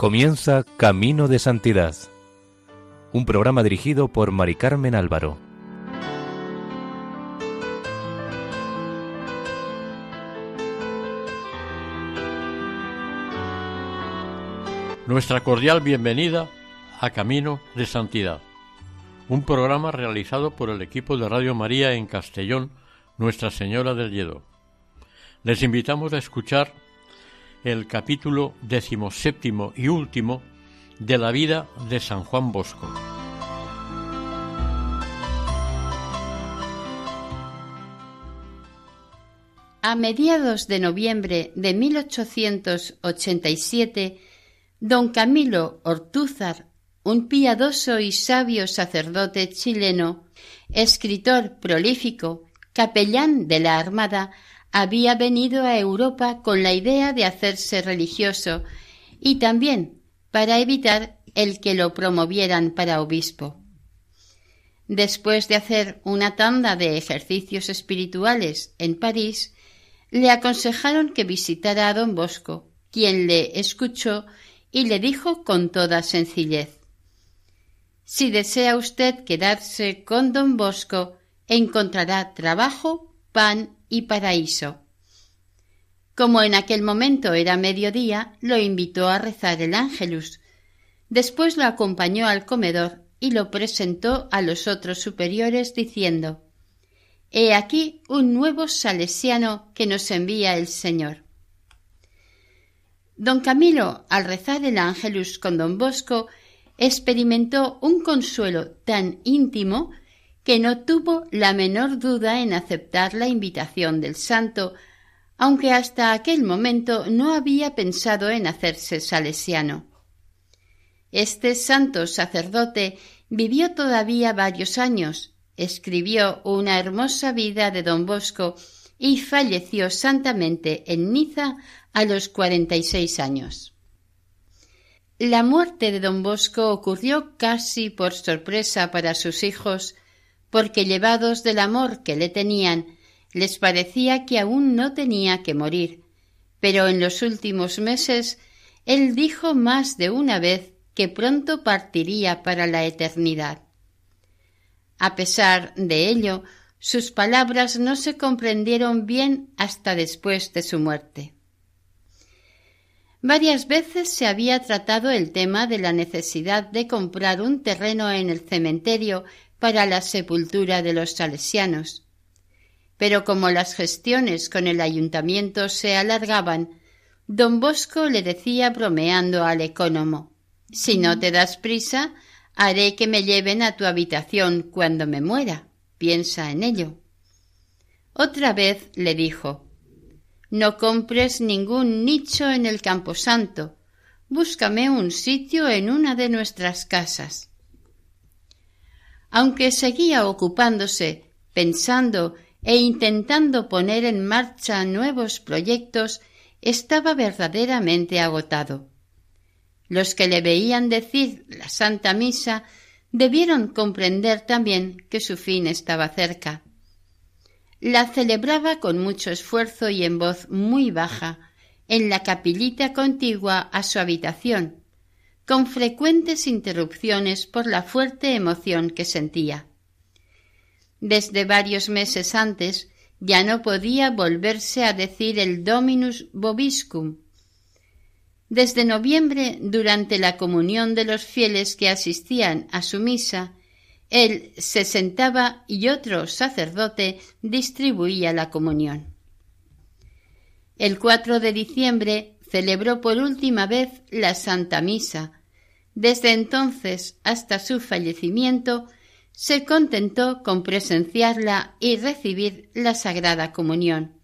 Comienza Camino de Santidad, un programa dirigido por Mari Carmen Álvaro. Nuestra cordial bienvenida a Camino de Santidad, un programa realizado por el equipo de Radio María en Castellón, Nuestra Señora del Lledo. Les invitamos a escuchar el capítulo decimoséptimo y último de la vida de San Juan Bosco. A mediados de noviembre de 1887, don Camilo Ortúzar, un piadoso y sabio sacerdote chileno, escritor prolífico, capellán de la Armada, había venido a Europa con la idea de hacerse religioso y también para evitar el que lo promovieran para obispo. Después de hacer una tanda de ejercicios espirituales en París, le aconsejaron que visitara a don Bosco, quien le escuchó y le dijo con toda sencillez Si desea usted quedarse con don Bosco, encontrará trabajo, pan y paraíso. Como en aquel momento era mediodía, lo invitó a rezar el ángelus. Después lo acompañó al comedor y lo presentó a los otros superiores diciendo He aquí un nuevo salesiano que nos envía el Señor. Don Camilo, al rezar el ángelus con don Bosco, experimentó un consuelo tan íntimo que no tuvo la menor duda en aceptar la invitación del santo, aunque hasta aquel momento no había pensado en hacerse salesiano. Este santo sacerdote vivió todavía varios años, escribió una hermosa vida de don Bosco y falleció santamente en Niza a los cuarenta y seis años. La muerte de don Bosco ocurrió casi por sorpresa para sus hijos porque llevados del amor que le tenían, les parecía que aún no tenía que morir. Pero en los últimos meses él dijo más de una vez que pronto partiría para la eternidad. A pesar de ello, sus palabras no se comprendieron bien hasta después de su muerte. Varias veces se había tratado el tema de la necesidad de comprar un terreno en el cementerio para la sepultura de los salesianos. Pero como las gestiones con el ayuntamiento se alargaban, don Bosco le decía bromeando al ecónomo Si no te das prisa, haré que me lleven a tu habitación cuando me muera. Piensa en ello. Otra vez le dijo No compres ningún nicho en el camposanto. Búscame un sitio en una de nuestras casas aunque seguía ocupándose, pensando e intentando poner en marcha nuevos proyectos, estaba verdaderamente agotado. Los que le veían decir la Santa Misa debieron comprender también que su fin estaba cerca. La celebraba con mucho esfuerzo y en voz muy baja, en la capillita contigua a su habitación, con frecuentes interrupciones por la fuerte emoción que sentía. Desde varios meses antes ya no podía volverse a decir el Dominus Bobiscum. Desde noviembre, durante la comunión de los fieles que asistían a su misa, él se sentaba y otro sacerdote distribuía la comunión. El 4 de diciembre celebró por última vez la Santa Misa, desde entonces hasta su fallecimiento, se contentó con presenciarla y recibir la Sagrada Comunión.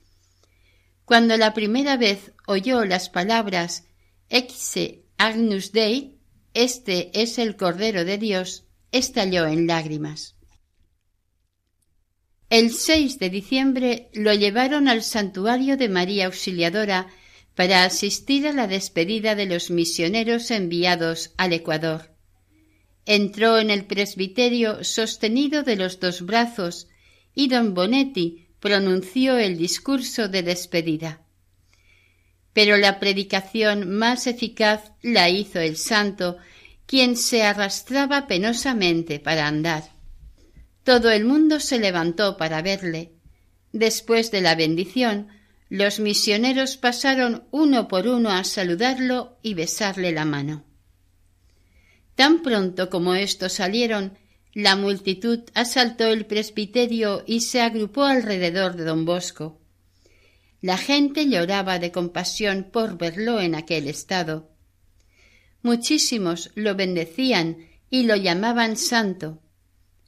Cuando la primera vez oyó las palabras Exe Agnus Dei, este es el Cordero de Dios, estalló en lágrimas. El 6 de diciembre lo llevaron al santuario de María Auxiliadora para asistir a la despedida de los misioneros enviados al Ecuador. Entró en el presbiterio sostenido de los dos brazos y don Bonetti pronunció el discurso de despedida. pero la predicación más eficaz la hizo el santo, quien se arrastraba penosamente para andar. Todo el mundo se levantó para verle. Después de la bendición, los misioneros pasaron uno por uno a saludarlo y besarle la mano. Tan pronto como estos salieron, la multitud asaltó el presbiterio y se agrupó alrededor de don Bosco. La gente lloraba de compasión por verlo en aquel estado. Muchísimos lo bendecían y lo llamaban santo.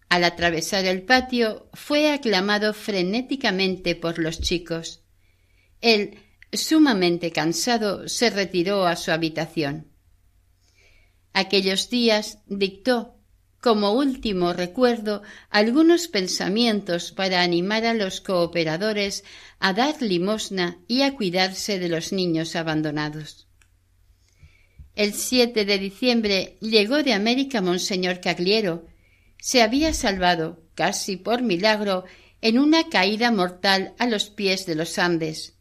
Al atravesar el patio fue aclamado frenéticamente por los chicos. Él, sumamente cansado, se retiró a su habitación. Aquellos días dictó, como último recuerdo, algunos pensamientos para animar a los cooperadores a dar limosna y a cuidarse de los niños abandonados. El 7 de diciembre llegó de América Monseñor Cagliero. Se había salvado, casi por milagro, en una caída mortal a los pies de los Andes.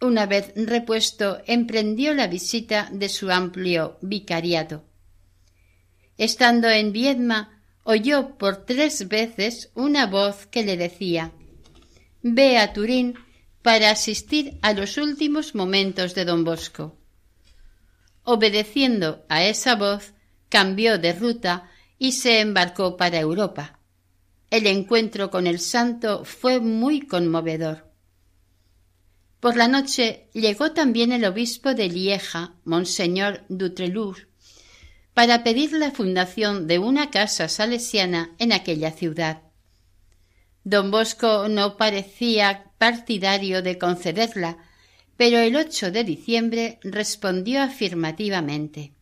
Una vez repuesto, emprendió la visita de su amplio vicariato. Estando en Viedma, oyó por tres veces una voz que le decía Ve a Turín para asistir a los últimos momentos de don Bosco. Obedeciendo a esa voz, cambió de ruta y se embarcó para Europa. El encuentro con el santo fue muy conmovedor. Por la noche llegó también el obispo de Lieja, Monseñor Dutrelur, para pedir la fundación de una casa salesiana en aquella ciudad. Don Bosco no parecía partidario de concederla, pero el 8 de diciembre respondió afirmativamente.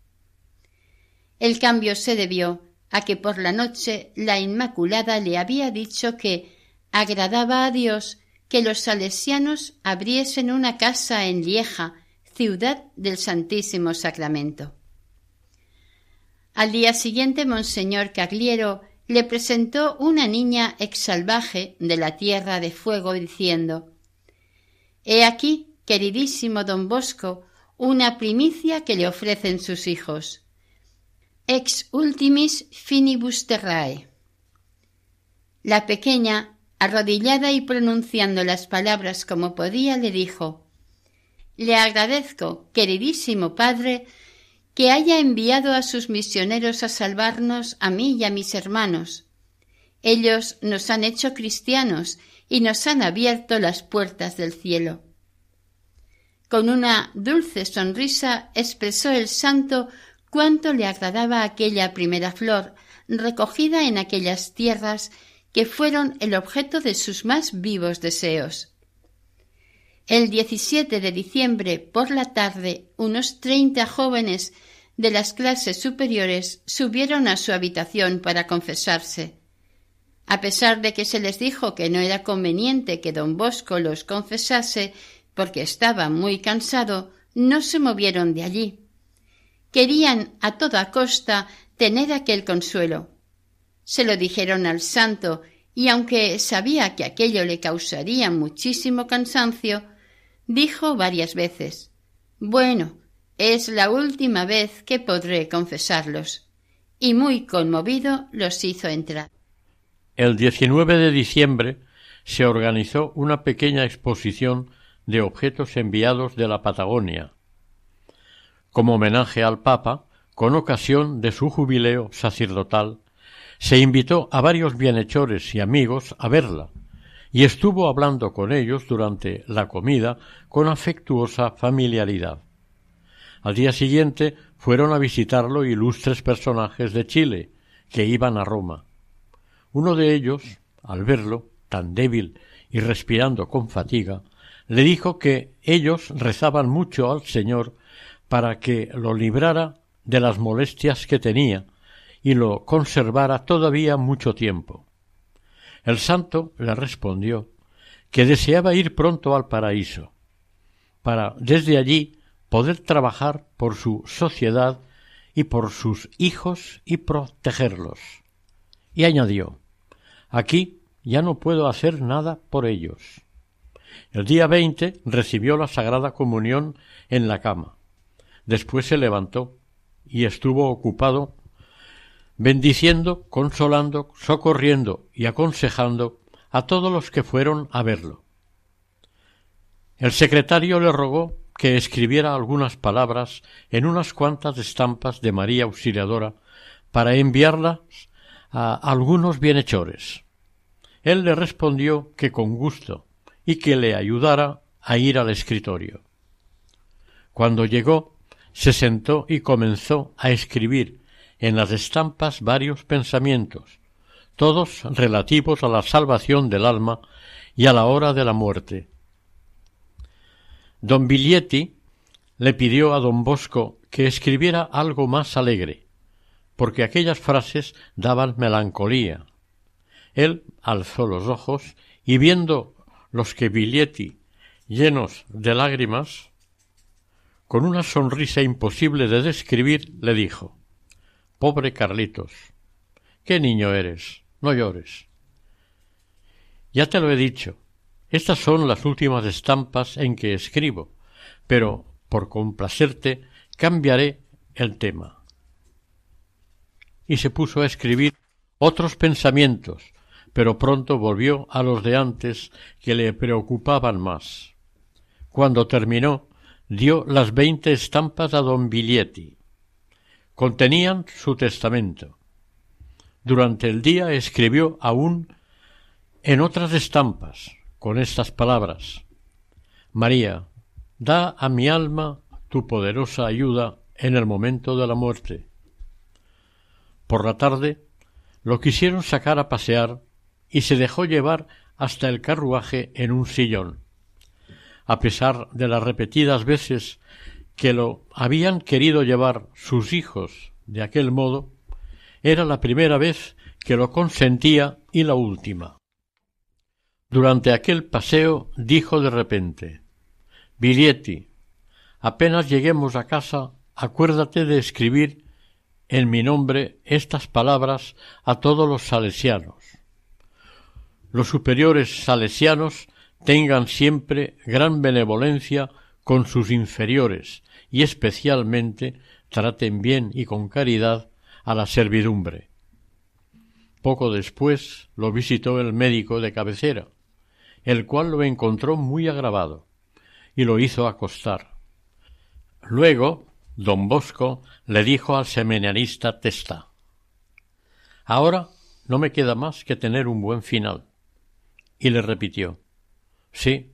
El cambio se debió a que por la noche la Inmaculada le había dicho que agradaba a Dios que los salesianos abriesen una casa en Lieja, ciudad del Santísimo Sacramento. Al día siguiente, Monseñor Cagliero le presentó una niña exsalvaje de la tierra de fuego, diciendo He aquí, queridísimo don Bosco, una primicia que le ofrecen sus hijos. Ex ultimis finibus terrae. La pequeña Arrodillada y pronunciando las palabras como podía, le dijo Le agradezco, queridísimo Padre, que haya enviado a sus misioneros a salvarnos a mí y a mis hermanos. Ellos nos han hecho cristianos y nos han abierto las puertas del cielo. Con una dulce sonrisa expresó el santo cuánto le agradaba aquella primera flor recogida en aquellas tierras que fueron el objeto de sus más vivos deseos. El 17 de diciembre por la tarde, unos treinta jóvenes de las clases superiores subieron a su habitación para confesarse. A pesar de que se les dijo que no era conveniente que don Bosco los confesase porque estaba muy cansado, no se movieron de allí. Querían a toda costa tener aquel consuelo. Se lo dijeron al santo y aunque sabía que aquello le causaría muchísimo cansancio, dijo varias veces Bueno, es la última vez que podré confesarlos. Y muy conmovido los hizo entrar. El 19 de diciembre se organizó una pequeña exposición de objetos enviados de la Patagonia, como homenaje al Papa, con ocasión de su jubileo sacerdotal se invitó a varios bienhechores y amigos a verla, y estuvo hablando con ellos durante la comida con afectuosa familiaridad. Al día siguiente fueron a visitarlo ilustres personajes de Chile que iban a Roma. Uno de ellos, al verlo, tan débil y respirando con fatiga, le dijo que ellos rezaban mucho al Señor para que lo librara de las molestias que tenía y lo conservara todavía mucho tiempo. El santo le respondió que deseaba ir pronto al paraíso, para desde allí poder trabajar por su sociedad y por sus hijos y protegerlos. Y añadió Aquí ya no puedo hacer nada por ellos. El día veinte recibió la Sagrada Comunión en la cama. Después se levantó y estuvo ocupado bendiciendo, consolando, socorriendo y aconsejando a todos los que fueron a verlo. El secretario le rogó que escribiera algunas palabras en unas cuantas estampas de María Auxiliadora para enviarlas a algunos bienhechores. Él le respondió que con gusto y que le ayudara a ir al escritorio. Cuando llegó, se sentó y comenzó a escribir en las estampas varios pensamientos, todos relativos a la salvación del alma y a la hora de la muerte. Don Biglietti le pidió a don Bosco que escribiera algo más alegre, porque aquellas frases daban melancolía. Él alzó los ojos y viendo los que Biglietti, llenos de lágrimas, con una sonrisa imposible de describir, le dijo Pobre Carlitos, qué niño eres, no llores. Ya te lo he dicho, estas son las últimas estampas en que escribo, pero, por complacerte, cambiaré el tema. Y se puso a escribir otros pensamientos, pero pronto volvió a los de antes que le preocupaban más. Cuando terminó, dio las veinte estampas a don Biglietti. Contenían su testamento. Durante el día escribió aún en otras estampas, con estas palabras María, da a mi alma tu poderosa ayuda en el momento de la muerte. Por la tarde lo quisieron sacar a pasear y se dejó llevar hasta el carruaje en un sillón. A pesar de las repetidas veces que lo habían querido llevar sus hijos de aquel modo, era la primera vez que lo consentía y la última. Durante aquel paseo dijo de repente Bilietti, apenas lleguemos a casa, acuérdate de escribir en mi nombre estas palabras a todos los salesianos. Los superiores salesianos tengan siempre gran benevolencia con sus inferiores y especialmente traten bien y con caridad a la servidumbre. Poco después lo visitó el médico de cabecera, el cual lo encontró muy agravado y lo hizo acostar. Luego don Bosco le dijo al seminarista Testa Ahora no me queda más que tener un buen final. Y le repitió Sí,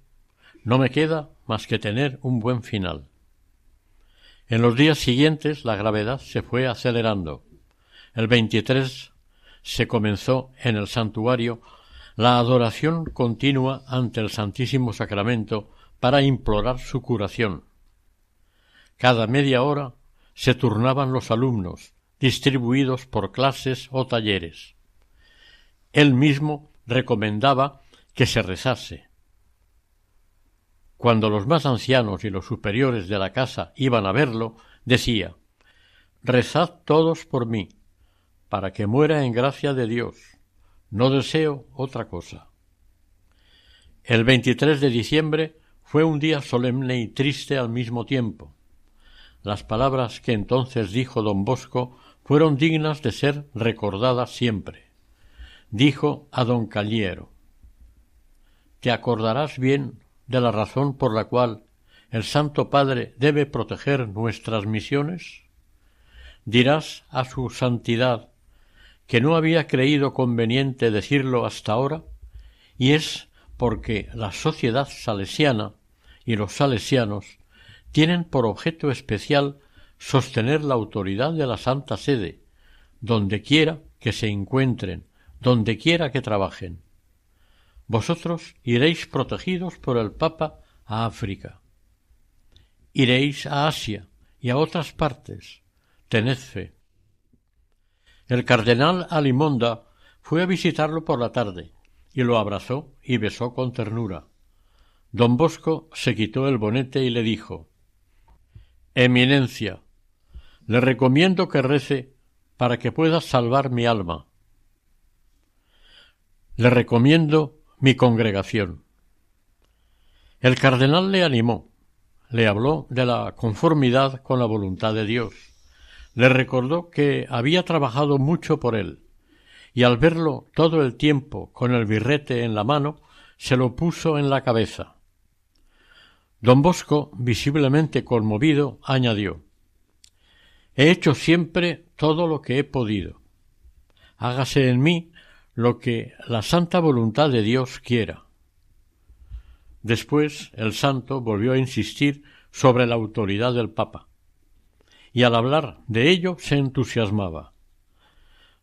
no me queda más que tener un buen final. En los días siguientes la gravedad se fue acelerando. El 23 se comenzó en el santuario la adoración continua ante el Santísimo Sacramento para implorar su curación. Cada media hora se turnaban los alumnos, distribuidos por clases o talleres. Él mismo recomendaba que se rezase. Cuando los más ancianos y los superiores de la casa iban a verlo, decía Rezad todos por mí, para que muera en gracia de Dios no deseo otra cosa. El 23 de diciembre fue un día solemne y triste al mismo tiempo. Las palabras que entonces dijo don Bosco fueron dignas de ser recordadas siempre. Dijo a don Caliero Te acordarás bien de la razón por la cual el Santo Padre debe proteger nuestras misiones? Dirás a su santidad que no había creído conveniente decirlo hasta ahora, y es porque la sociedad salesiana y los salesianos tienen por objeto especial sostener la autoridad de la Santa Sede, donde quiera que se encuentren, donde quiera que trabajen. Vosotros iréis protegidos por el Papa a África. Iréis a Asia y a otras partes. Tened fe. El cardenal Alimonda fue a visitarlo por la tarde y lo abrazó y besó con ternura. Don Bosco se quitó el bonete y le dijo Eminencia, le recomiendo que rece para que pueda salvar mi alma. Le recomiendo mi congregación. El cardenal le animó, le habló de la conformidad con la voluntad de Dios, le recordó que había trabajado mucho por él, y al verlo todo el tiempo con el birrete en la mano, se lo puso en la cabeza. Don Bosco, visiblemente conmovido, añadió He hecho siempre todo lo que he podido. Hágase en mí lo que la santa voluntad de Dios quiera. Después el santo volvió a insistir sobre la autoridad del Papa, y al hablar de ello se entusiasmaba.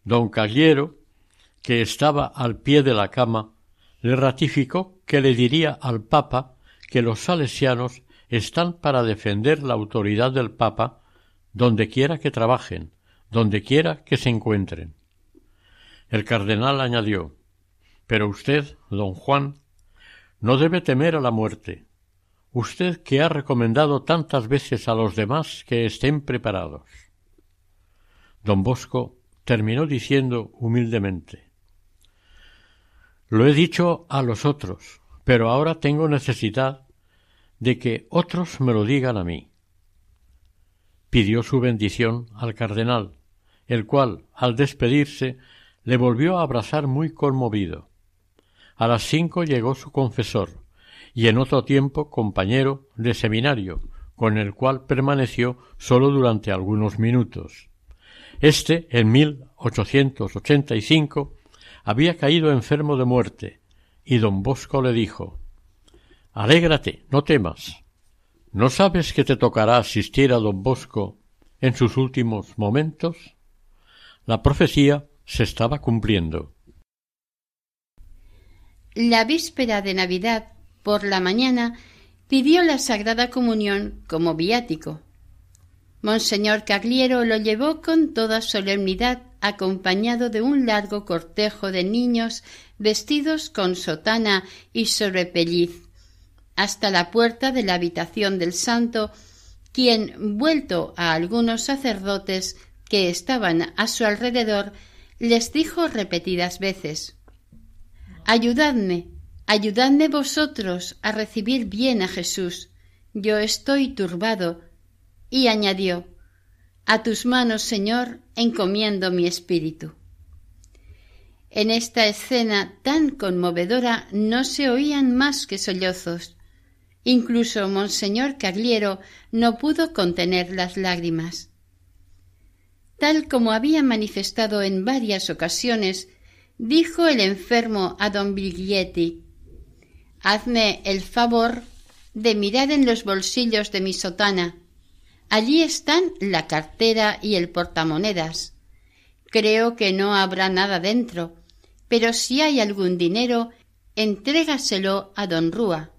Don Cagliero, que estaba al pie de la cama, le ratificó que le diría al Papa que los salesianos están para defender la autoridad del Papa donde quiera que trabajen, donde quiera que se encuentren. El cardenal añadió Pero usted, don Juan, no debe temer a la muerte. Usted que ha recomendado tantas veces a los demás que estén preparados. Don Bosco terminó diciendo humildemente Lo he dicho a los otros, pero ahora tengo necesidad de que otros me lo digan a mí. Pidió su bendición al cardenal, el cual, al despedirse, le volvió a abrazar muy conmovido. A las cinco llegó su confesor, y en otro tiempo compañero de seminario, con el cual permaneció sólo durante algunos minutos. Este, en 1885, había caído enfermo de muerte, y don Bosco le dijo Alégrate, no temas. ¿No sabes que te tocará asistir a don Bosco en sus últimos momentos? La profecía se estaba cumpliendo. La víspera de Navidad, por la mañana, pidió la Sagrada Comunión como viático. Monseñor Cagliero lo llevó con toda solemnidad acompañado de un largo cortejo de niños vestidos con sotana y sobrepelliz, hasta la puerta de la habitación del santo, quien, vuelto a algunos sacerdotes que estaban a su alrededor, les dijo repetidas veces Ayudadme, ayudadme vosotros a recibir bien a Jesús. Yo estoy turbado. Y añadió A tus manos, Señor, encomiendo mi espíritu. En esta escena tan conmovedora no se oían más que sollozos. Incluso Monseñor Cagliero no pudo contener las lágrimas. Tal como había manifestado en varias ocasiones, dijo el enfermo a don Biglietti Hazme el favor de mirar en los bolsillos de mi sotana. Allí están la cartera y el portamonedas. Creo que no habrá nada dentro, pero si hay algún dinero, entrégaselo a don Rúa.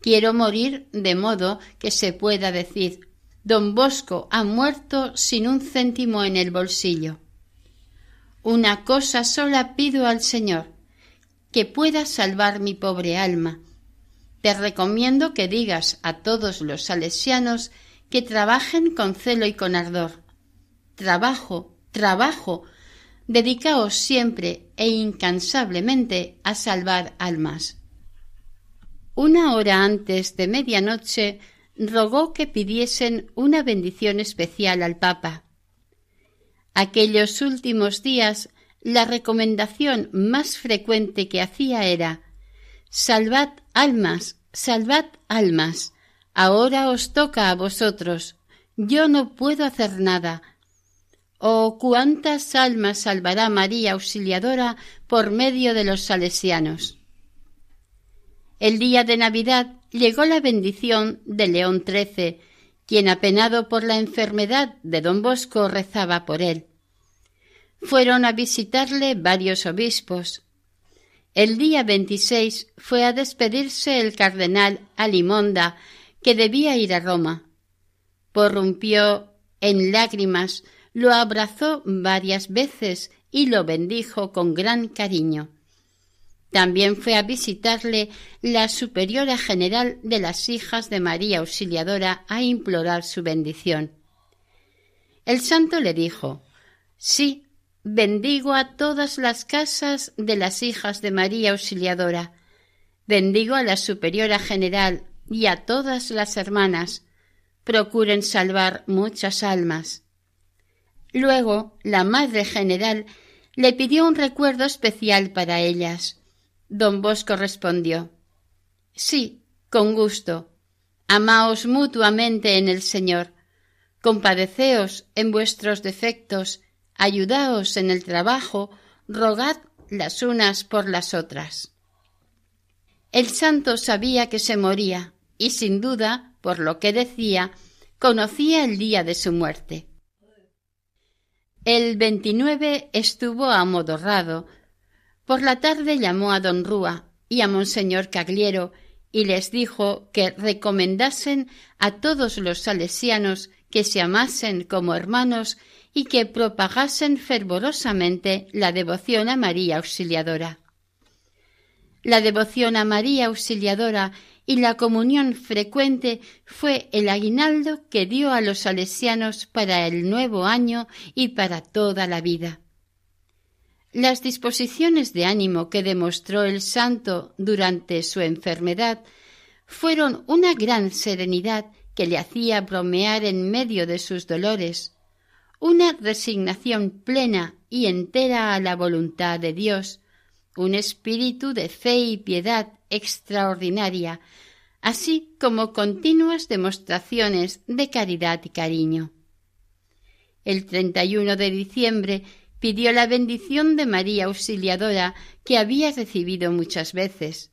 Quiero morir de modo que se pueda decir Don Bosco ha muerto sin un céntimo en el bolsillo. Una cosa sola pido al Señor, que pueda salvar mi pobre alma. Te recomiendo que digas a todos los salesianos que trabajen con celo y con ardor. Trabajo, trabajo, dedicaos siempre e incansablemente a salvar almas. Una hora antes de medianoche rogó que pidiesen una bendición especial al Papa. Aquellos últimos días la recomendación más frecuente que hacía era Salvad almas, salvad almas. Ahora os toca a vosotros. Yo no puedo hacer nada. Oh, cuántas almas salvará María Auxiliadora por medio de los salesianos. El día de Navidad llegó la bendición de León XIII, quien apenado por la enfermedad de don Bosco rezaba por él. Fueron a visitarle varios obispos. El día 26 fue a despedirse el cardenal Alimonda, que debía ir a Roma. Porrumpió en lágrimas, lo abrazó varias veces y lo bendijo con gran cariño. También fue a visitarle la superiora general de las hijas de María Auxiliadora a implorar su bendición. El santo le dijo Sí, bendigo a todas las casas de las hijas de María Auxiliadora. Bendigo a la superiora general y a todas las hermanas. Procuren salvar muchas almas. Luego, la madre general le pidió un recuerdo especial para ellas. Don Bosco respondió Sí, con gusto. Amaos mutuamente en el Señor. Compadeceos en vuestros defectos, ayudaos en el trabajo, rogad las unas por las otras. El santo sabía que se moría y sin duda, por lo que decía, conocía el día de su muerte. El 29 estuvo amodorrado. Por la tarde llamó a don Rúa y a monseñor Cagliero y les dijo que recomendasen a todos los salesianos que se amasen como hermanos y que propagasen fervorosamente la devoción a María Auxiliadora. La devoción a María Auxiliadora y la comunión frecuente fue el aguinaldo que dio a los salesianos para el nuevo año y para toda la vida. Las disposiciones de ánimo que demostró el santo durante su enfermedad fueron una gran serenidad que le hacía bromear en medio de sus dolores, una resignación plena y entera a la voluntad de Dios, un espíritu de fe y piedad extraordinaria, así como continuas demostraciones de caridad y cariño. El 31 de diciembre pidió la bendición de María Auxiliadora que había recibido muchas veces.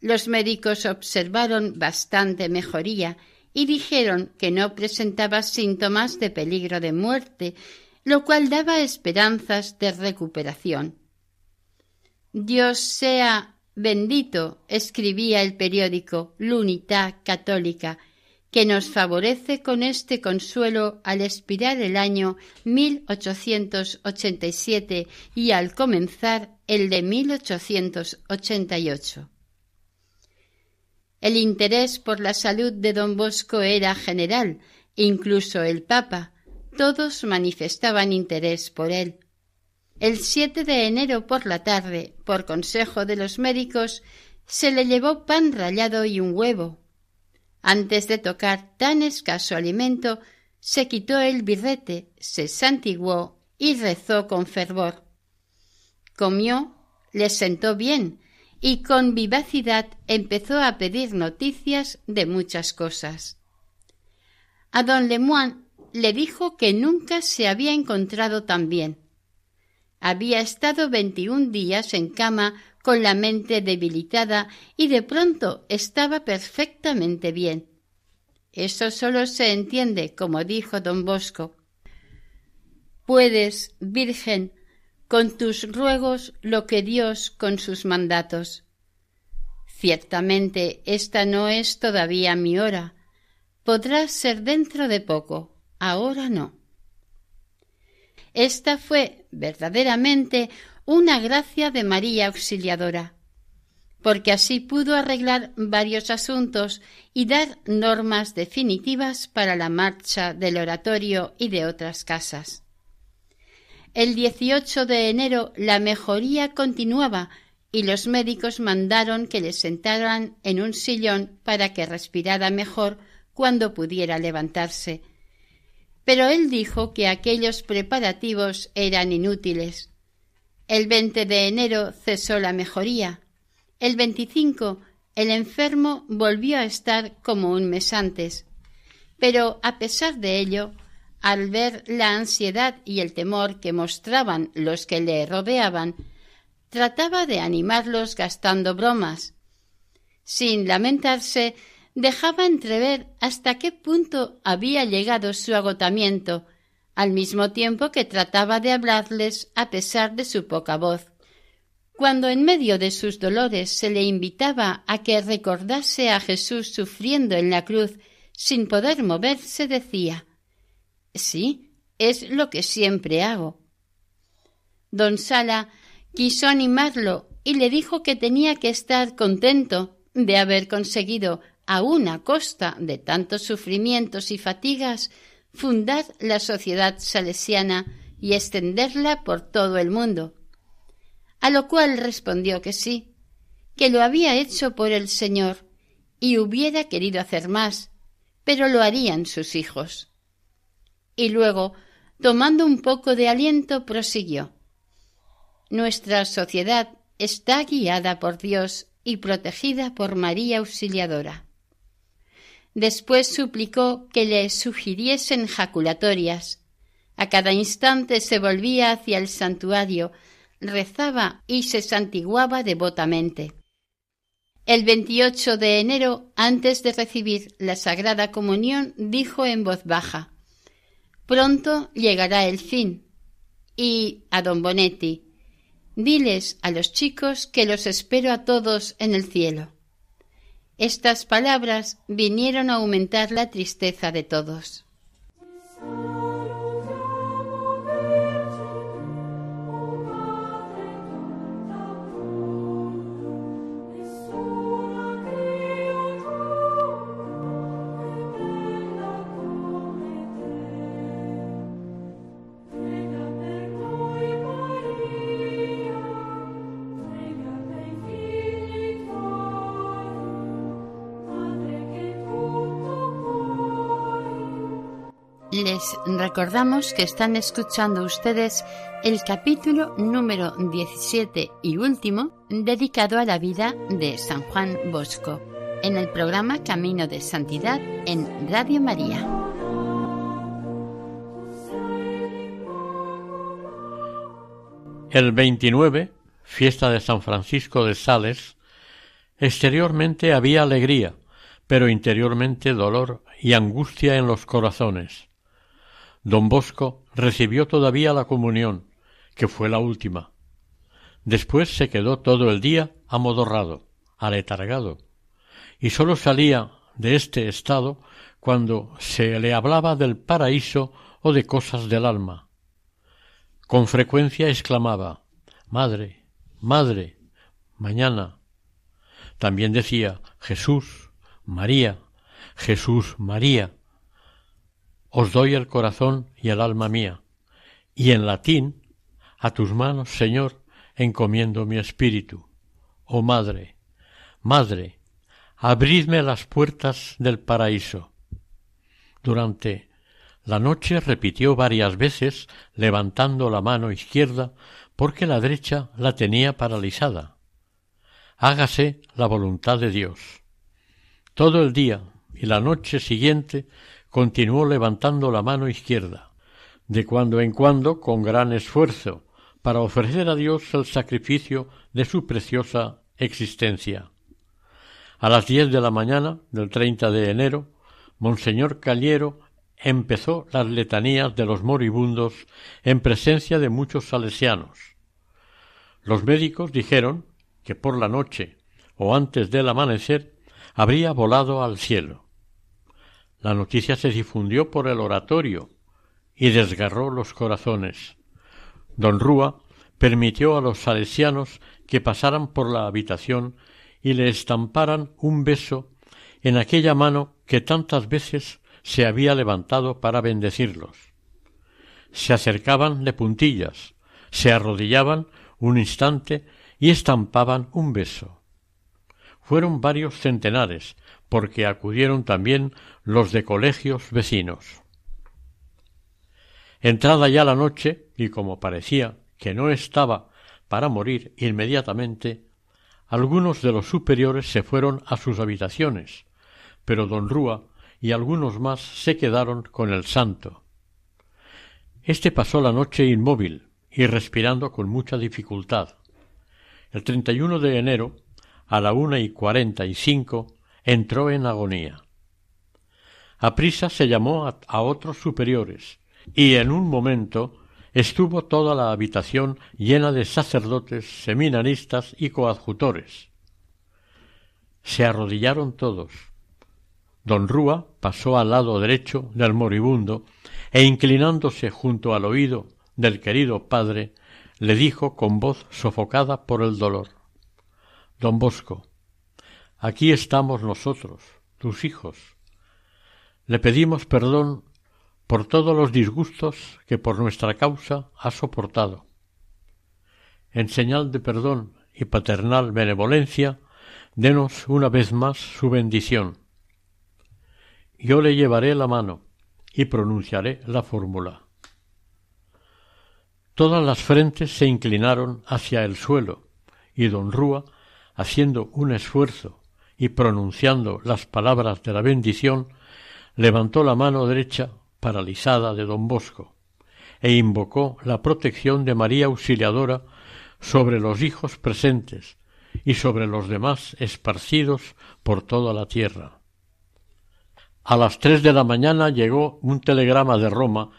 Los médicos observaron bastante mejoría y dijeron que no presentaba síntomas de peligro de muerte, lo cual daba esperanzas de recuperación. Dios sea bendito, escribía el periódico L'Unità Católica, que nos favorece con este consuelo al expirar el año 1887 y al comenzar el de 1888. El interés por la salud de don Bosco era general, incluso el Papa. Todos manifestaban interés por él. El 7 de enero por la tarde, por consejo de los médicos, se le llevó pan rallado y un huevo. Antes de tocar tan escaso alimento, se quitó el birrete, se santiguó y rezó con fervor. Comió, le sentó bien, y con vivacidad empezó a pedir noticias de muchas cosas. A don Lemoine le dijo que nunca se había encontrado tan bien. Había estado veintiún días en cama con la mente debilitada y de pronto estaba perfectamente bien. Eso solo se entiende, como dijo don Bosco. Puedes, Virgen, con tus ruegos lo que Dios con sus mandatos. Ciertamente esta no es todavía mi hora. Podrá ser dentro de poco, ahora no. Esta fue verdaderamente una gracia de María Auxiliadora, porque así pudo arreglar varios asuntos y dar normas definitivas para la marcha del oratorio y de otras casas. El 18 de enero la mejoría continuaba y los médicos mandaron que le sentaran en un sillón para que respirara mejor cuando pudiera levantarse. Pero él dijo que aquellos preparativos eran inútiles. El 20 de enero cesó la mejoría. El 25 el enfermo volvió a estar como un mes antes. Pero a pesar de ello, al ver la ansiedad y el temor que mostraban los que le rodeaban, trataba de animarlos gastando bromas. Sin lamentarse, dejaba entrever hasta qué punto había llegado su agotamiento, al mismo tiempo que trataba de hablarles a pesar de su poca voz. Cuando en medio de sus dolores se le invitaba a que recordase a Jesús sufriendo en la cruz sin poder moverse, decía Sí, es lo que siempre hago. Don Sala quiso animarlo y le dijo que tenía que estar contento de haber conseguido, a una costa de tantos sufrimientos y fatigas, fundar la sociedad salesiana y extenderla por todo el mundo. A lo cual respondió que sí, que lo había hecho por el Señor y hubiera querido hacer más, pero lo harían sus hijos. Y luego, tomando un poco de aliento, prosiguió. Nuestra sociedad está guiada por Dios y protegida por María Auxiliadora. Después suplicó que le sugiriesen jaculatorias. A cada instante se volvía hacia el santuario, rezaba y se santiguaba devotamente. El 28 de enero, antes de recibir la Sagrada Comunión, dijo en voz baja Pronto llegará el fin. Y a don Bonetti Diles a los chicos que los espero a todos en el cielo. Estas palabras vinieron a aumentar la tristeza de todos. Recordamos que están escuchando ustedes el capítulo número 17 y último dedicado a la vida de San Juan Bosco en el programa Camino de Santidad en Radio María. El 29, fiesta de San Francisco de Sales, exteriormente había alegría, pero interiormente dolor y angustia en los corazones Don Bosco recibió todavía la comunión, que fue la última. Después se quedó todo el día amodorrado, aletargado, y sólo salía de este estado cuando se le hablaba del paraíso o de cosas del alma. Con frecuencia exclamaba Madre, Madre, mañana. También decía Jesús, María, Jesús, María, os doy el corazón y el alma mía, y en latín, a tus manos, Señor, encomiendo mi espíritu. Oh Madre, Madre, abridme las puertas del paraíso. Durante la noche repitió varias veces, levantando la mano izquierda, porque la derecha la tenía paralizada. Hágase la voluntad de Dios. Todo el día y la noche siguiente continuó levantando la mano izquierda, de cuando en cuando con gran esfuerzo, para ofrecer a Dios el sacrificio de su preciosa existencia. A las diez de la mañana del 30 de enero, Monseñor Caliero empezó las letanías de los moribundos en presencia de muchos salesianos. Los médicos dijeron que por la noche o antes del amanecer habría volado al cielo. La noticia se difundió por el oratorio y desgarró los corazones. Don Rúa permitió a los salesianos que pasaran por la habitación y le estamparan un beso en aquella mano que tantas veces se había levantado para bendecirlos. Se acercaban de puntillas, se arrodillaban un instante y estampaban un beso. Fueron varios centenares, porque acudieron también los de colegios vecinos. Entrada ya la noche, y como parecía que no estaba para morir inmediatamente, algunos de los superiores se fueron a sus habitaciones, pero don Rúa y algunos más se quedaron con el santo. Este pasó la noche inmóvil y respirando con mucha dificultad. El 31 de enero, a la una y cuarenta y cinco, entró en agonía. Aprisa se llamó a, otros superiores, y en un momento estuvo toda la habitación llena de sacerdotes, seminaristas y coadjutores. Se arrodillaron todos. Don Rúa pasó al lado derecho del moribundo e inclinándose junto al oído del querido padre, le dijo con voz sofocada por el dolor Don Bosco, Aquí estamos nosotros, tus hijos. Le pedimos perdón por todos los disgustos que por nuestra causa ha soportado. En señal de perdón y paternal benevolencia, denos una vez más su bendición. Yo le llevaré la mano y pronunciaré la fórmula. Todas las frentes se inclinaron hacia el suelo, y don Rúa, haciendo un esfuerzo y pronunciando las palabras de la bendición, levantó la mano derecha paralizada de don Bosco e invocó la protección de María Auxiliadora sobre los hijos presentes y sobre los demás esparcidos por toda la tierra. A las tres de la mañana llegó un telegrama de Roma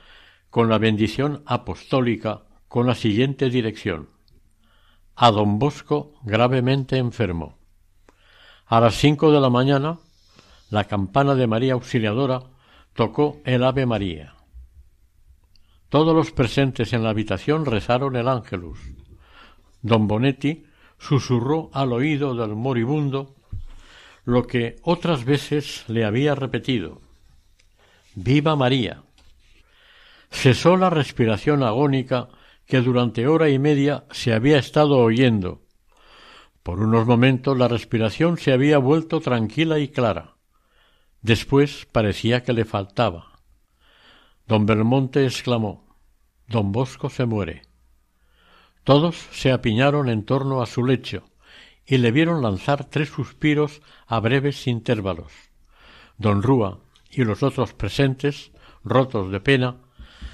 con la bendición apostólica con la siguiente dirección a don Bosco gravemente enfermo. A las cinco de la mañana la campana de María Auxiliadora tocó el Ave María. Todos los presentes en la habitación rezaron el ángelus. Don Bonetti susurró al oído del moribundo lo que otras veces le había repetido. Viva María. Cesó la respiración agónica que durante hora y media se había estado oyendo. Por unos momentos la respiración se había vuelto tranquila y clara. Después parecía que le faltaba. Don Belmonte exclamó Don Bosco se muere. Todos se apiñaron en torno a su lecho y le vieron lanzar tres suspiros a breves intervalos. Don Rúa y los otros presentes, rotos de pena,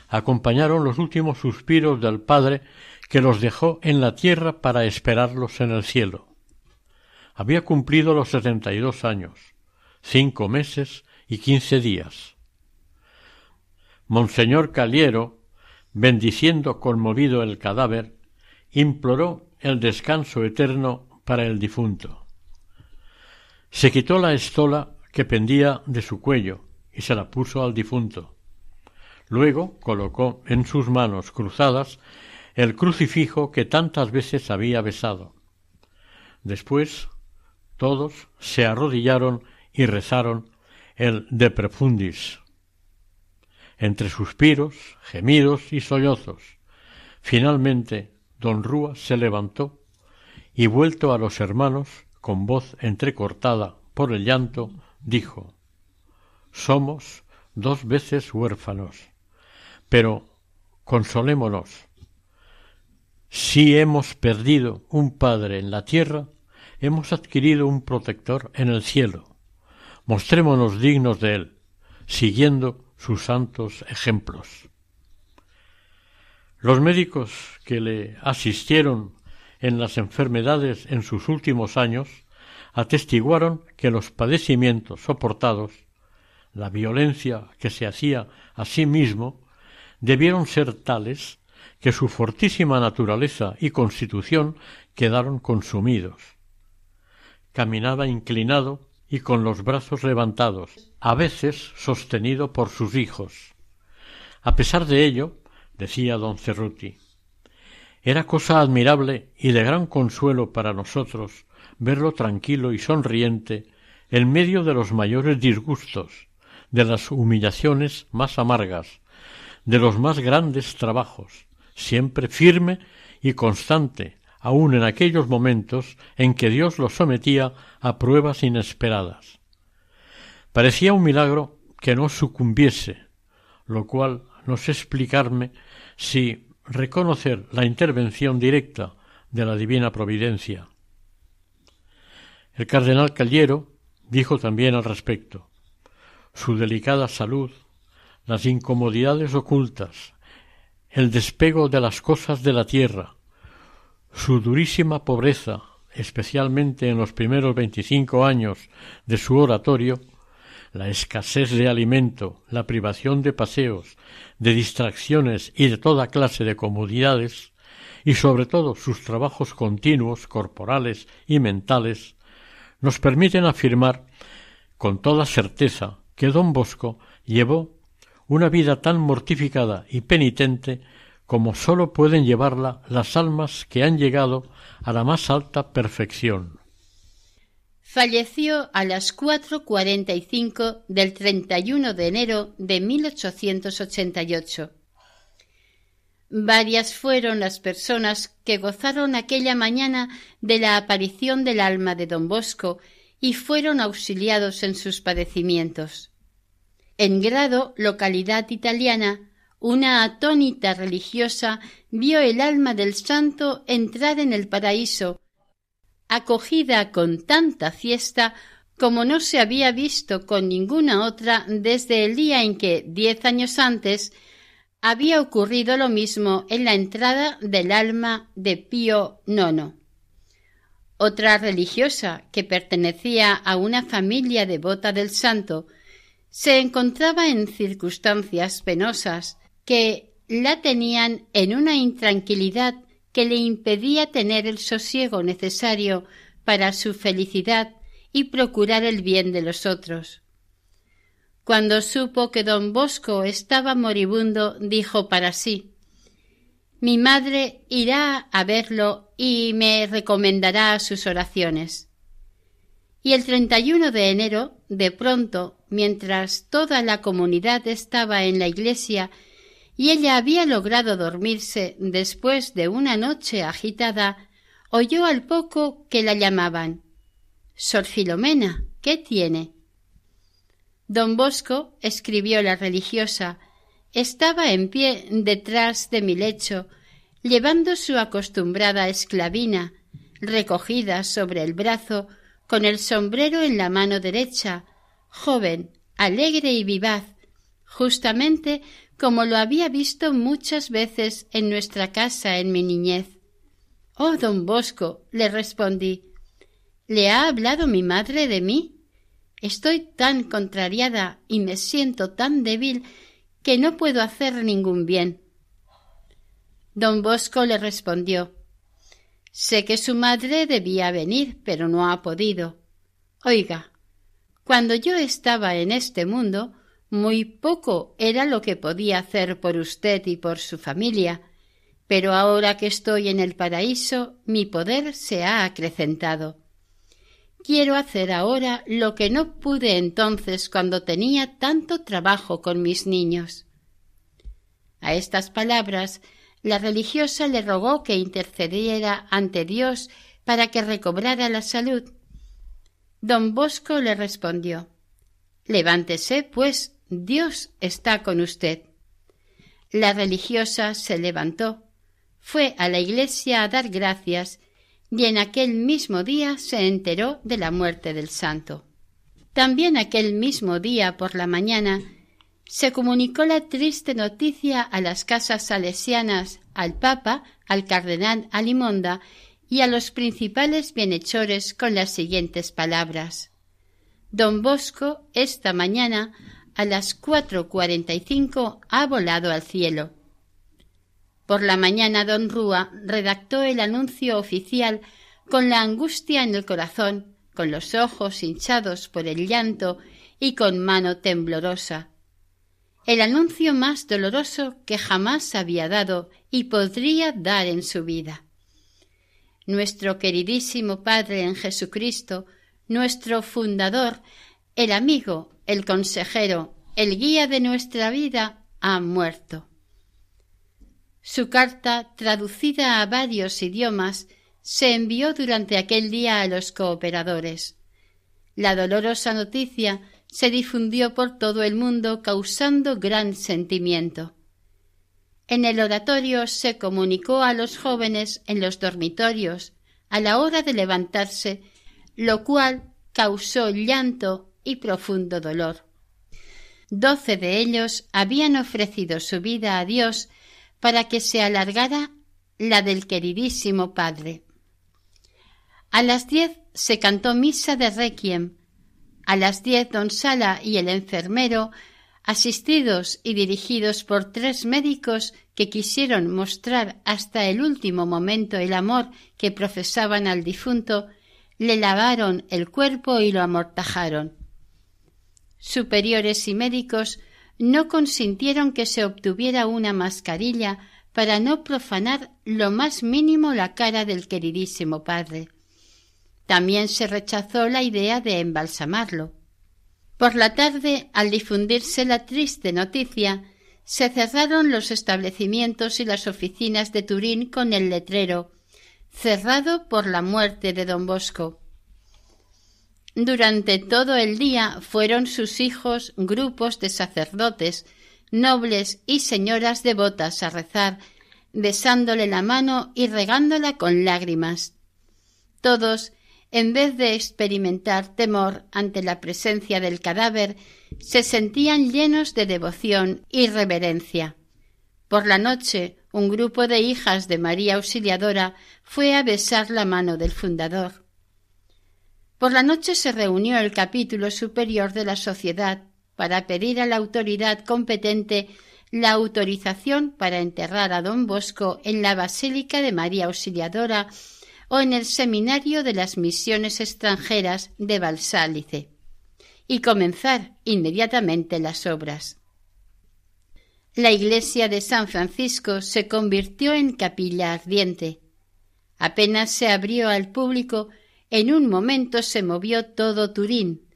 acompañaron los últimos suspiros del padre que los dejó en la tierra para esperarlos en el cielo. Había cumplido los setenta y dos años, cinco meses y quince días. Monseñor Caliero, bendiciendo conmovido el cadáver, imploró el descanso eterno para el difunto. Se quitó la estola que pendía de su cuello y se la puso al difunto. Luego colocó en sus manos cruzadas el crucifijo que tantas veces había besado. Después todos se arrodillaron y rezaron el de profundis. Entre suspiros, gemidos y sollozos, finalmente don Rúa se levantó y vuelto a los hermanos, con voz entrecortada por el llanto, dijo Somos dos veces huérfanos, pero consolémonos. Si hemos perdido un padre en la tierra, hemos adquirido un protector en el cielo. Mostrémonos dignos de él, siguiendo sus santos ejemplos. Los médicos que le asistieron en las enfermedades en sus últimos años atestiguaron que los padecimientos soportados, la violencia que se hacía a sí mismo, debieron ser tales que su fortísima naturaleza y constitución quedaron consumidos. Caminaba inclinado y con los brazos levantados, a veces sostenido por sus hijos. A pesar de ello, decía don Cerruti. Era cosa admirable y de gran consuelo para nosotros verlo tranquilo y sonriente en medio de los mayores disgustos, de las humillaciones más amargas, de los más grandes trabajos, siempre firme y constante, aun en aquellos momentos en que Dios lo sometía a pruebas inesperadas. Parecía un milagro que no sucumbiese, lo cual no sé explicarme si reconocer la intervención directa de la divina providencia. El cardenal Caliero dijo también al respecto su delicada salud, las incomodidades ocultas, el despego de las cosas de la tierra, su durísima pobreza, especialmente en los primeros veinticinco años de su oratorio, la escasez de alimento, la privación de paseos, de distracciones y de toda clase de comodidades, y sobre todo sus trabajos continuos, corporales y mentales, nos permiten afirmar con toda certeza que don Bosco llevó una vida tan mortificada y penitente como sólo pueden llevarla las almas que han llegado a la más alta perfección. Falleció a las 4.45 del 31 de enero de 1888. Varias fueron las personas que gozaron aquella mañana de la aparición del alma de don Bosco y fueron auxiliados en sus padecimientos. En Grado, localidad italiana, una atónita religiosa vio el alma del santo entrar en el paraíso, acogida con tanta fiesta como no se había visto con ninguna otra desde el día en que, diez años antes, había ocurrido lo mismo en la entrada del alma de Pío IX. Otra religiosa, que pertenecía a una familia devota del santo, se encontraba en circunstancias penosas que la tenían en una intranquilidad que le impedía tener el sosiego necesario para su felicidad y procurar el bien de los otros. Cuando supo que don Bosco estaba moribundo, dijo para sí Mi madre irá a verlo y me recomendará sus oraciones. Y el 31 de enero, de pronto, mientras toda la comunidad estaba en la iglesia y ella había logrado dormirse después de una noche agitada, oyó al poco que la llamaban. Sor Filomena, ¿qué tiene? Don Bosco, escribió la religiosa, estaba en pie detrás de mi lecho, llevando su acostumbrada esclavina, recogida sobre el brazo, con el sombrero en la mano derecha, joven, alegre y vivaz, justamente como lo había visto muchas veces en nuestra casa en mi niñez. Oh, don Bosco, le respondí, ¿le ha hablado mi madre de mí? Estoy tan contrariada y me siento tan débil que no puedo hacer ningún bien. Don Bosco le respondió Sé que su madre debía venir, pero no ha podido. Oiga, cuando yo estaba en este mundo, muy poco era lo que podía hacer por usted y por su familia, pero ahora que estoy en el paraíso, mi poder se ha acrecentado. Quiero hacer ahora lo que no pude entonces cuando tenía tanto trabajo con mis niños. A estas palabras, la religiosa le rogó que intercediera ante Dios para que recobrara la salud. Don Bosco le respondió Levántese, pues, Dios está con usted. La religiosa se levantó, fue a la iglesia a dar gracias y en aquel mismo día se enteró de la muerte del santo. También aquel mismo día por la mañana se comunicó la triste noticia a las casas salesianas, al Papa, al cardenal Alimonda y a los principales bienhechores con las siguientes palabras. Don Bosco esta mañana a las cuatro cuarenta y cinco ha volado al cielo. Por la mañana don Rúa redactó el anuncio oficial con la angustia en el corazón, con los ojos hinchados por el llanto y con mano temblorosa. El anuncio más doloroso que jamás había dado y podría dar en su vida. Nuestro queridísimo Padre en Jesucristo, nuestro fundador, el amigo, el consejero, el guía de nuestra vida, ha muerto. Su carta, traducida a varios idiomas, se envió durante aquel día a los cooperadores. La dolorosa noticia se difundió por todo el mundo causando gran sentimiento. En el oratorio se comunicó a los jóvenes en los dormitorios a la hora de levantarse, lo cual causó llanto y profundo dolor. Doce de ellos habían ofrecido su vida a Dios para que se alargara la del queridísimo Padre. A las diez se cantó misa de requiem. A las diez don Sala y el enfermero, asistidos y dirigidos por tres médicos que quisieron mostrar hasta el último momento el amor que profesaban al difunto, le lavaron el cuerpo y lo amortajaron. Superiores y médicos no consintieron que se obtuviera una mascarilla para no profanar lo más mínimo la cara del queridísimo padre. También se rechazó la idea de embalsamarlo. Por la tarde, al difundirse la triste noticia, se cerraron los establecimientos y las oficinas de Turín con el letrero cerrado por la muerte de don Bosco. Durante todo el día fueron sus hijos grupos de sacerdotes, nobles y señoras devotas a rezar, besándole la mano y regándola con lágrimas. Todos, en vez de experimentar temor ante la presencia del cadáver, se sentían llenos de devoción y reverencia. Por la noche, un grupo de hijas de María Auxiliadora fue a besar la mano del fundador. Por la noche se reunió el capítulo superior de la sociedad para pedir a la autoridad competente la autorización para enterrar a don Bosco en la Basílica de María Auxiliadora o en el Seminario de las Misiones Extranjeras de Balsálice y comenzar inmediatamente las obras. La iglesia de San Francisco se convirtió en capilla ardiente. Apenas se abrió al público, en un momento se movió todo Turín.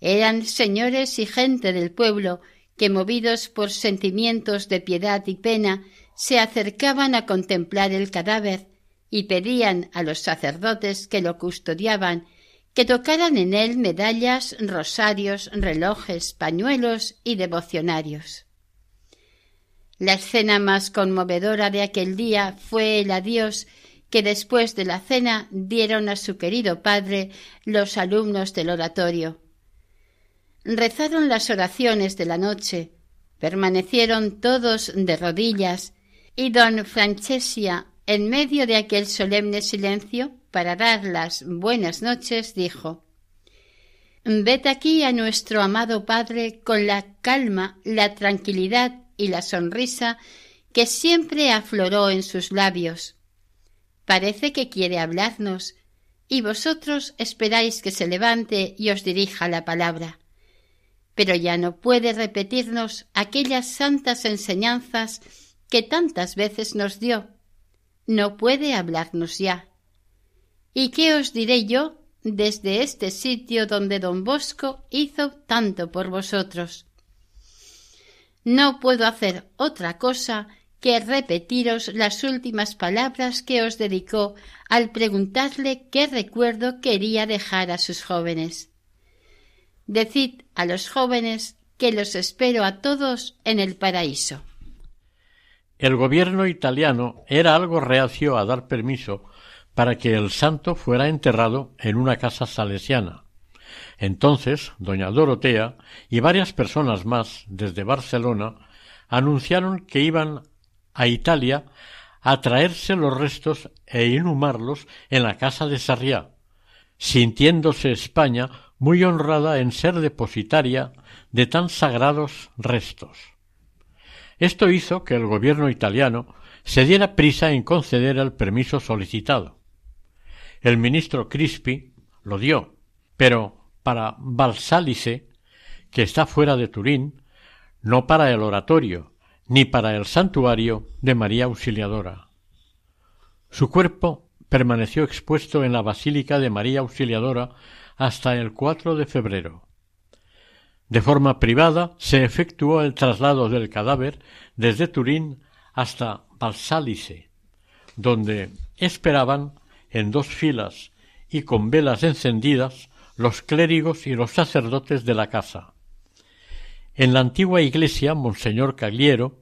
Eran señores y gente del pueblo que, movidos por sentimientos de piedad y pena, se acercaban a contemplar el cadáver y pedían a los sacerdotes que lo custodiaban que tocaran en él medallas, rosarios, relojes, pañuelos y devocionarios. La escena más conmovedora de aquel día fue el adiós que después de la cena dieron a su querido padre los alumnos del oratorio. Rezaron las oraciones de la noche, permanecieron todos de rodillas, y don Francesia, en medio de aquel solemne silencio, para dar las buenas noches, dijo Ved aquí a nuestro amado Padre con la calma, la tranquilidad y la sonrisa que siempre afloró en sus labios Parece que quiere hablarnos, y vosotros esperáis que se levante y os dirija la palabra. Pero ya no puede repetirnos aquellas santas enseñanzas que tantas veces nos dio. No puede hablarnos ya. ¿Y qué os diré yo desde este sitio donde don Bosco hizo tanto por vosotros? No puedo hacer otra cosa que repetiros las últimas palabras que os dedicó al preguntarle qué recuerdo quería dejar a sus jóvenes. Decid a los jóvenes que los espero a todos en el paraíso. El gobierno italiano era algo reacio a dar permiso para que el santo fuera enterrado en una casa salesiana. Entonces, doña Dorotea y varias personas más desde Barcelona anunciaron que iban a Italia a traerse los restos e inhumarlos en la casa de Sarriá, sintiéndose España muy honrada en ser depositaria de tan sagrados restos. Esto hizo que el gobierno italiano se diera prisa en conceder el permiso solicitado. El ministro Crispi lo dio, pero para Balsálice, que está fuera de Turín, no para el oratorio, ni para el santuario de María Auxiliadora. Su cuerpo permaneció expuesto en la Basílica de María Auxiliadora hasta el 4 de febrero. De forma privada se efectuó el traslado del cadáver desde Turín hasta Balsálice, donde esperaban en dos filas y con velas encendidas los clérigos y los sacerdotes de la casa. En la antigua iglesia, Monseñor Cagliero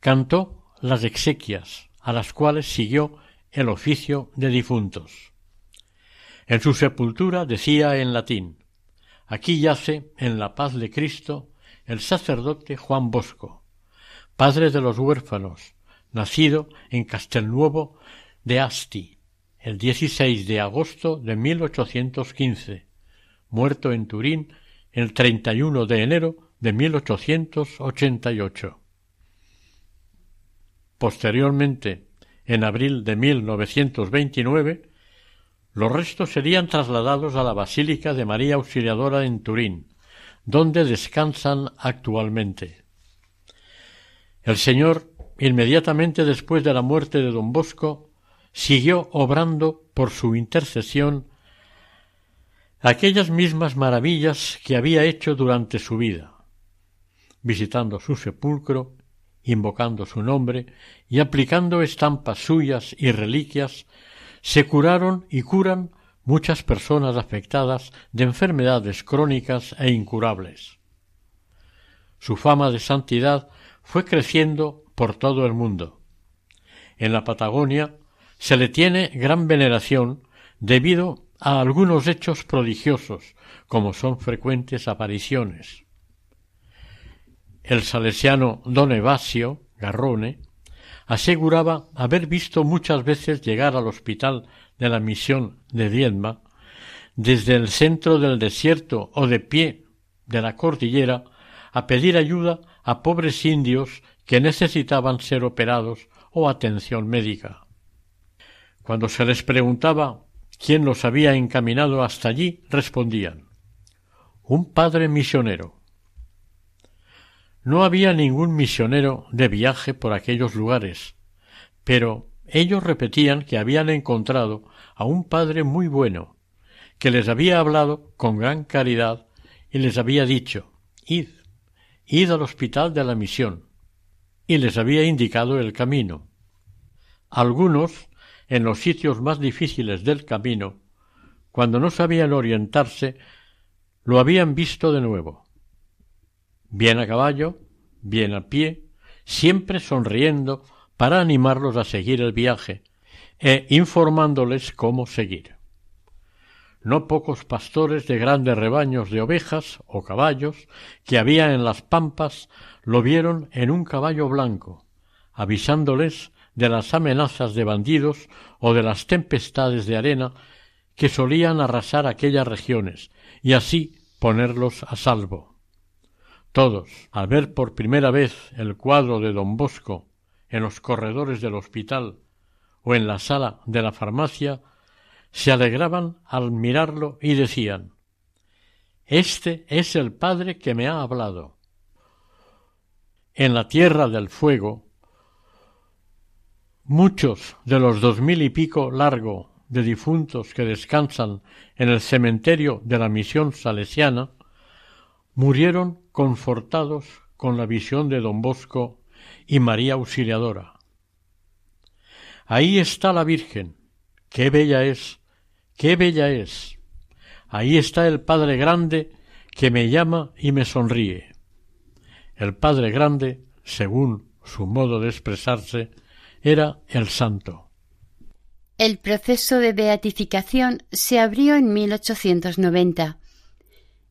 cantó las exequias, a las cuales siguió el oficio de difuntos. En su sepultura decía en latín Aquí yace, en la paz de Cristo, el sacerdote Juan Bosco, padre de los huérfanos, nacido en Castelnuovo de Asti, el 16 de agosto de 1815, muerto en Turín el 31 de enero de 1888. Posteriormente, en abril de 1929, los restos serían trasladados a la Basílica de María Auxiliadora en Turín, donde descansan actualmente. El Señor, inmediatamente después de la muerte de don Bosco, siguió obrando por su intercesión aquellas mismas maravillas que había hecho durante su vida visitando su sepulcro invocando su nombre y aplicando estampas suyas y reliquias, se curaron y curan muchas personas afectadas de enfermedades crónicas e incurables. Su fama de santidad fue creciendo por todo el mundo. En la Patagonia se le tiene gran veneración debido a algunos hechos prodigiosos, como son frecuentes apariciones. El salesiano don Evasio Garrone aseguraba haber visto muchas veces llegar al hospital de la misión de Diezma desde el centro del desierto o de pie de la cordillera a pedir ayuda a pobres indios que necesitaban ser operados o atención médica. Cuando se les preguntaba quién los había encaminado hasta allí, respondían un padre misionero. No había ningún misionero de viaje por aquellos lugares, pero ellos repetían que habían encontrado a un padre muy bueno, que les había hablado con gran caridad y les había dicho Id, id al hospital de la misión, y les había indicado el camino. Algunos, en los sitios más difíciles del camino, cuando no sabían orientarse, lo habían visto de nuevo. Bien a caballo, bien a pie, siempre sonriendo para animarlos a seguir el viaje e informándoles cómo seguir. No pocos pastores de grandes rebaños de ovejas o caballos que había en las pampas lo vieron en un caballo blanco, avisándoles de las amenazas de bandidos o de las tempestades de arena que solían arrasar aquellas regiones y así ponerlos a salvo. Todos, al ver por primera vez el cuadro de don Bosco en los corredores del hospital o en la sala de la farmacia, se alegraban al mirarlo y decían Este es el Padre que me ha hablado. En la tierra del fuego, muchos de los dos mil y pico largo de difuntos que descansan en el cementerio de la misión salesiana murieron confortados con la visión de don Bosco y María Auxiliadora. Ahí está la Virgen, qué bella es, qué bella es. Ahí está el Padre Grande que me llama y me sonríe. El Padre Grande, según su modo de expresarse, era el Santo. El proceso de beatificación se abrió en 1890.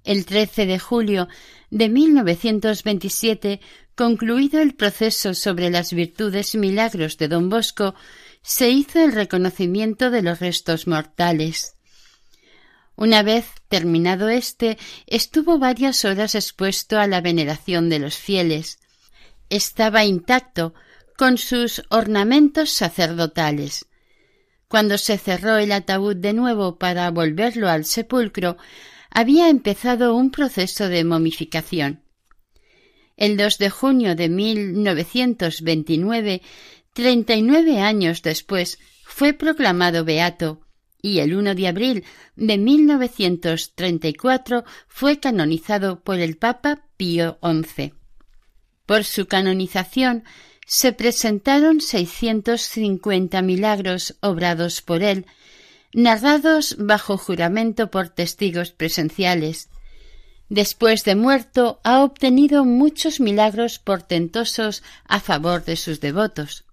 El 13 de julio de 1927, concluido el proceso sobre las virtudes y milagros de don Bosco, se hizo el reconocimiento de los restos mortales. Una vez terminado éste, estuvo varias horas expuesto a la veneración de los fieles. Estaba intacto, con sus ornamentos sacerdotales. Cuando se cerró el ataúd de nuevo para volverlo al sepulcro, había empezado un proceso de momificación. El 2 de junio de 1929, treinta y nueve años después, fue proclamado beato y el 1 de abril de 1934 fue canonizado por el Papa Pío XI. Por su canonización se presentaron 650 milagros obrados por él, narrados bajo juramento por testigos presenciales. Después de muerto ha obtenido muchos milagros portentosos a favor de sus devotos.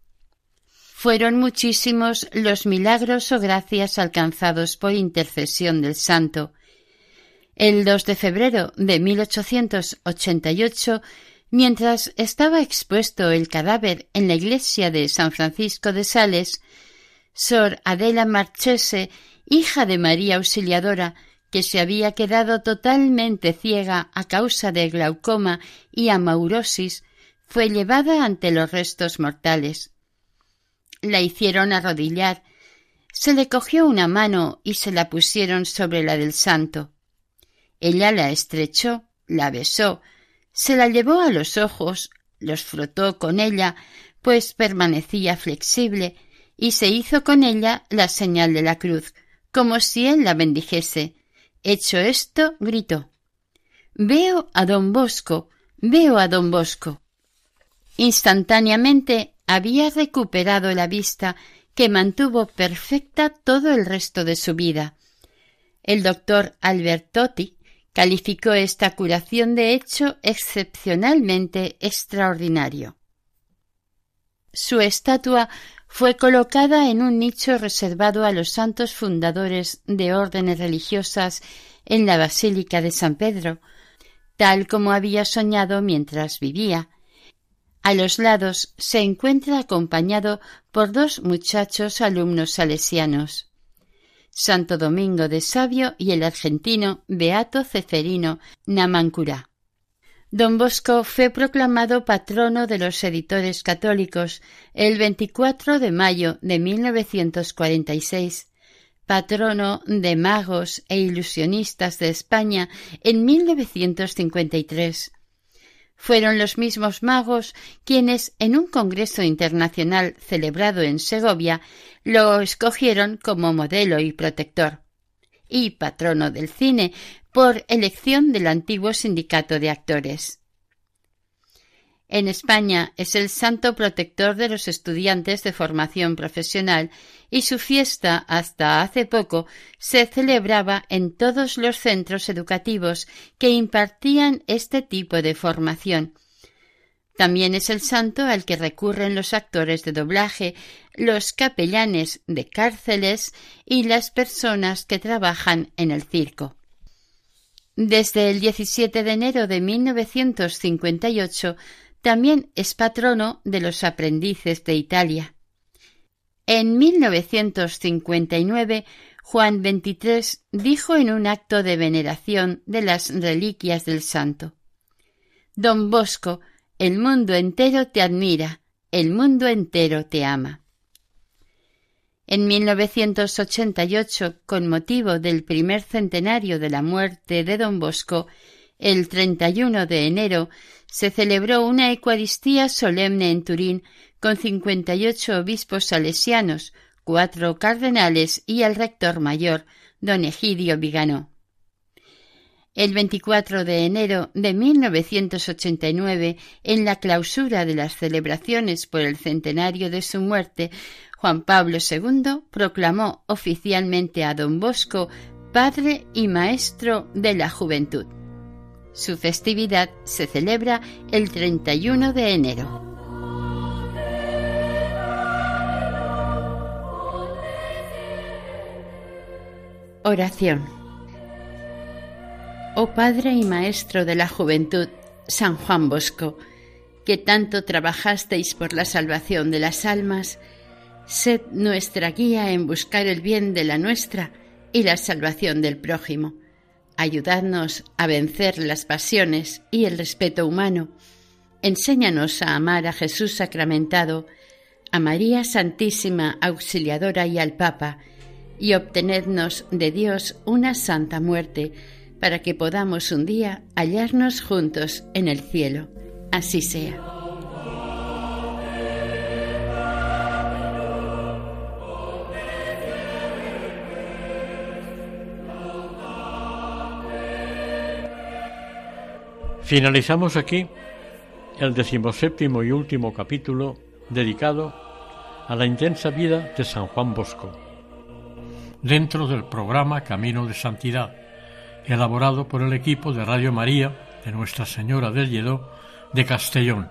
Fueron muchísimos los milagros o gracias alcanzados por intercesión del santo. El 2 de febrero de 1888, mientras estaba expuesto el cadáver en la iglesia de San Francisco de Sales, Sor Adela Marchese, hija de María Auxiliadora, que se había quedado totalmente ciega a causa de glaucoma y amaurosis, fue llevada ante los restos mortales la hicieron arrodillar, se le cogió una mano y se la pusieron sobre la del santo. Ella la estrechó, la besó, se la llevó a los ojos, los frotó con ella, pues permanecía flexible, y se hizo con ella la señal de la cruz, como si él la bendijese. Hecho esto, gritó Veo a don Bosco, veo a don Bosco. Instantáneamente había recuperado la vista que mantuvo perfecta todo el resto de su vida. El doctor Albertotti calificó esta curación de hecho excepcionalmente extraordinario. Su estatua fue colocada en un nicho reservado a los santos fundadores de órdenes religiosas en la Basílica de San Pedro, tal como había soñado mientras vivía. A los lados se encuentra acompañado por dos muchachos alumnos salesianos. Santo Domingo de Sabio y el argentino Beato Ceferino Namancurá. Don Bosco fue proclamado patrono de los editores católicos el 24 de mayo de 1946, patrono de magos e ilusionistas de España en 1953 fueron los mismos magos quienes, en un congreso internacional celebrado en Segovia, lo escogieron como modelo y protector, y patrono del cine por elección del antiguo sindicato de actores. En España es el santo protector de los estudiantes de formación profesional y su fiesta hasta hace poco se celebraba en todos los centros educativos que impartían este tipo de formación. También es el santo al que recurren los actores de doblaje, los capellanes de cárceles y las personas que trabajan en el circo. Desde el 17 de enero de 1958 también es patrono de los aprendices de Italia. En 1959, Juan XXIII dijo en un acto de veneración de las reliquias del santo Don Bosco, el mundo entero te admira, el mundo entero te ama. En 1988, con motivo del primer centenario de la muerte de don Bosco, el 31 de enero se celebró una Eucaristía solemne en Turín con cincuenta y ocho obispos salesianos, cuatro cardenales y el rector mayor, don Egidio Viganó. El 24 de enero de 1989, en la clausura de las celebraciones por el centenario de su muerte, Juan Pablo II proclamó oficialmente a don Bosco padre y maestro de la juventud. Su festividad se celebra el 31 de enero. Oración. Oh Padre y Maestro de la Juventud, San Juan Bosco, que tanto trabajasteis por la salvación de las almas, sed nuestra guía en buscar el bien de la nuestra y la salvación del prójimo Ayudadnos a vencer las pasiones y el respeto humano. Enséñanos a amar a Jesús sacramentado, a María Santísima Auxiliadora y al Papa, y obtenednos de Dios una santa muerte, para que podamos un día hallarnos juntos en el cielo. Así sea. Finalizamos aquí el decimoséptimo y último capítulo dedicado a la intensa vida de San Juan Bosco, dentro del programa Camino de Santidad, elaborado por el equipo de Radio María de Nuestra Señora del Lledó de Castellón.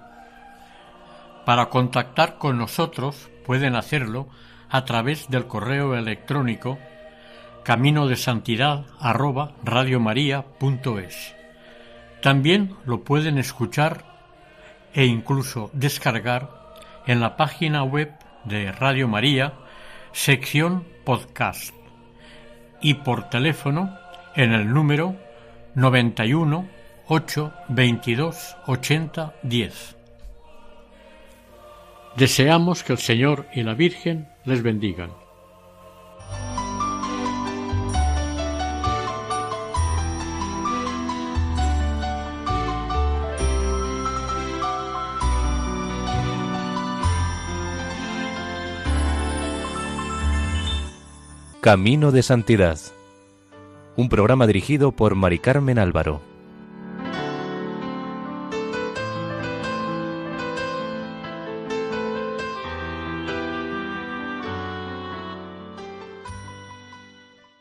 Para contactar con nosotros pueden hacerlo a través del correo electrónico camino de santidad también lo pueden escuchar e incluso descargar en la página web de Radio María, sección podcast, y por teléfono en el número 91 8 22 80 10. Deseamos que el Señor y la Virgen les bendigan. Camino de Santidad. Un programa dirigido por Mari Carmen Álvaro.